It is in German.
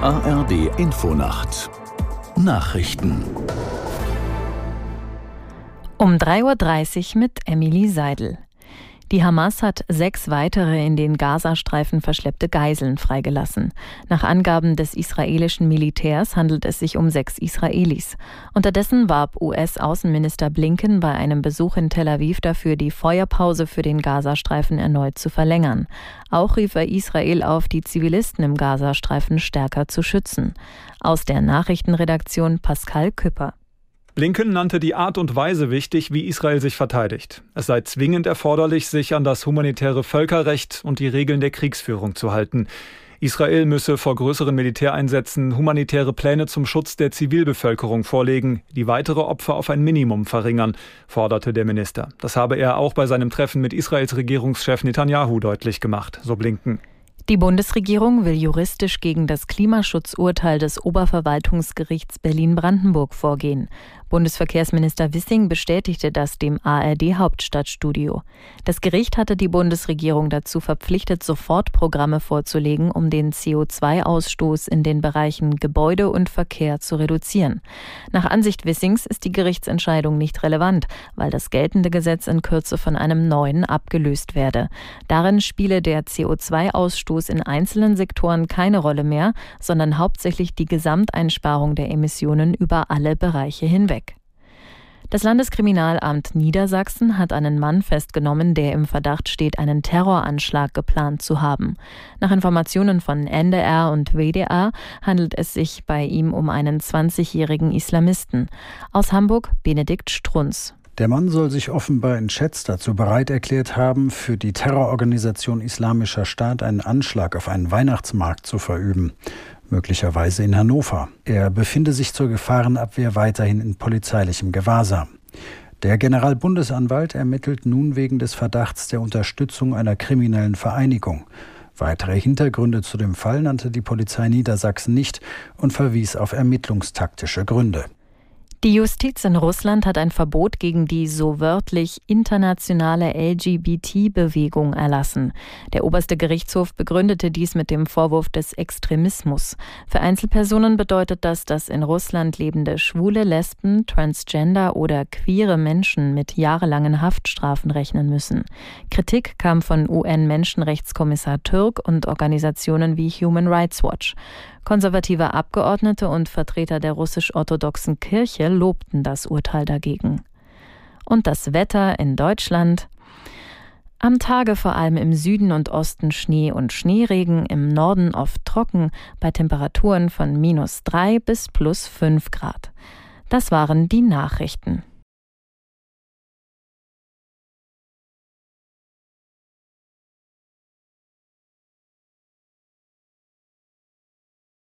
ARD Infonacht Nachrichten um 3.30 Uhr mit Emily Seidel. Die Hamas hat sechs weitere in den Gazastreifen verschleppte Geiseln freigelassen. Nach Angaben des israelischen Militärs handelt es sich um sechs Israelis. Unterdessen warb US-Außenminister Blinken bei einem Besuch in Tel Aviv dafür, die Feuerpause für den Gazastreifen erneut zu verlängern. Auch rief er Israel auf, die Zivilisten im Gazastreifen stärker zu schützen. Aus der Nachrichtenredaktion Pascal Küpper. Blinken nannte die Art und Weise wichtig, wie Israel sich verteidigt. Es sei zwingend erforderlich, sich an das humanitäre Völkerrecht und die Regeln der Kriegsführung zu halten. Israel müsse vor größeren Militäreinsätzen humanitäre Pläne zum Schutz der Zivilbevölkerung vorlegen, die weitere Opfer auf ein Minimum verringern, forderte der Minister. Das habe er auch bei seinem Treffen mit Israels Regierungschef Netanyahu deutlich gemacht, so Blinken. Die Bundesregierung will juristisch gegen das Klimaschutzurteil des Oberverwaltungsgerichts Berlin-Brandenburg vorgehen. Bundesverkehrsminister Wissing bestätigte das dem ARD Hauptstadtstudio. Das Gericht hatte die Bundesregierung dazu verpflichtet, sofort Programme vorzulegen, um den CO2-Ausstoß in den Bereichen Gebäude und Verkehr zu reduzieren. Nach Ansicht Wissings ist die Gerichtsentscheidung nicht relevant, weil das geltende Gesetz in Kürze von einem neuen abgelöst werde. Darin spiele der CO2-Ausstoß in einzelnen Sektoren keine Rolle mehr, sondern hauptsächlich die Gesamteinsparung der Emissionen über alle Bereiche hinweg. Das Landeskriminalamt Niedersachsen hat einen Mann festgenommen, der im Verdacht steht, einen Terroranschlag geplant zu haben. Nach Informationen von NDR und WDR handelt es sich bei ihm um einen 20-jährigen Islamisten. Aus Hamburg Benedikt Strunz. Der Mann soll sich offenbar in Schätz dazu bereit erklärt haben, für die Terrororganisation Islamischer Staat einen Anschlag auf einen Weihnachtsmarkt zu verüben möglicherweise in Hannover. Er befinde sich zur Gefahrenabwehr weiterhin in polizeilichem Gewahrsam. Der Generalbundesanwalt ermittelt nun wegen des Verdachts der Unterstützung einer kriminellen Vereinigung. Weitere Hintergründe zu dem Fall nannte die Polizei Niedersachsen nicht und verwies auf ermittlungstaktische Gründe. Die Justiz in Russland hat ein Verbot gegen die so wörtlich internationale LGBT-Bewegung erlassen. Der oberste Gerichtshof begründete dies mit dem Vorwurf des Extremismus. Für Einzelpersonen bedeutet das, dass in Russland lebende schwule Lesben, Transgender oder queere Menschen mit jahrelangen Haftstrafen rechnen müssen. Kritik kam von UN-Menschenrechtskommissar Türk und Organisationen wie Human Rights Watch. Konservative Abgeordnete und Vertreter der russisch-orthodoxen Kirche lobten das Urteil dagegen. Und das Wetter in Deutschland. Am Tage vor allem im Süden und Osten Schnee und Schneeregen, im Norden oft trocken, bei Temperaturen von minus drei bis plus fünf Grad. Das waren die Nachrichten.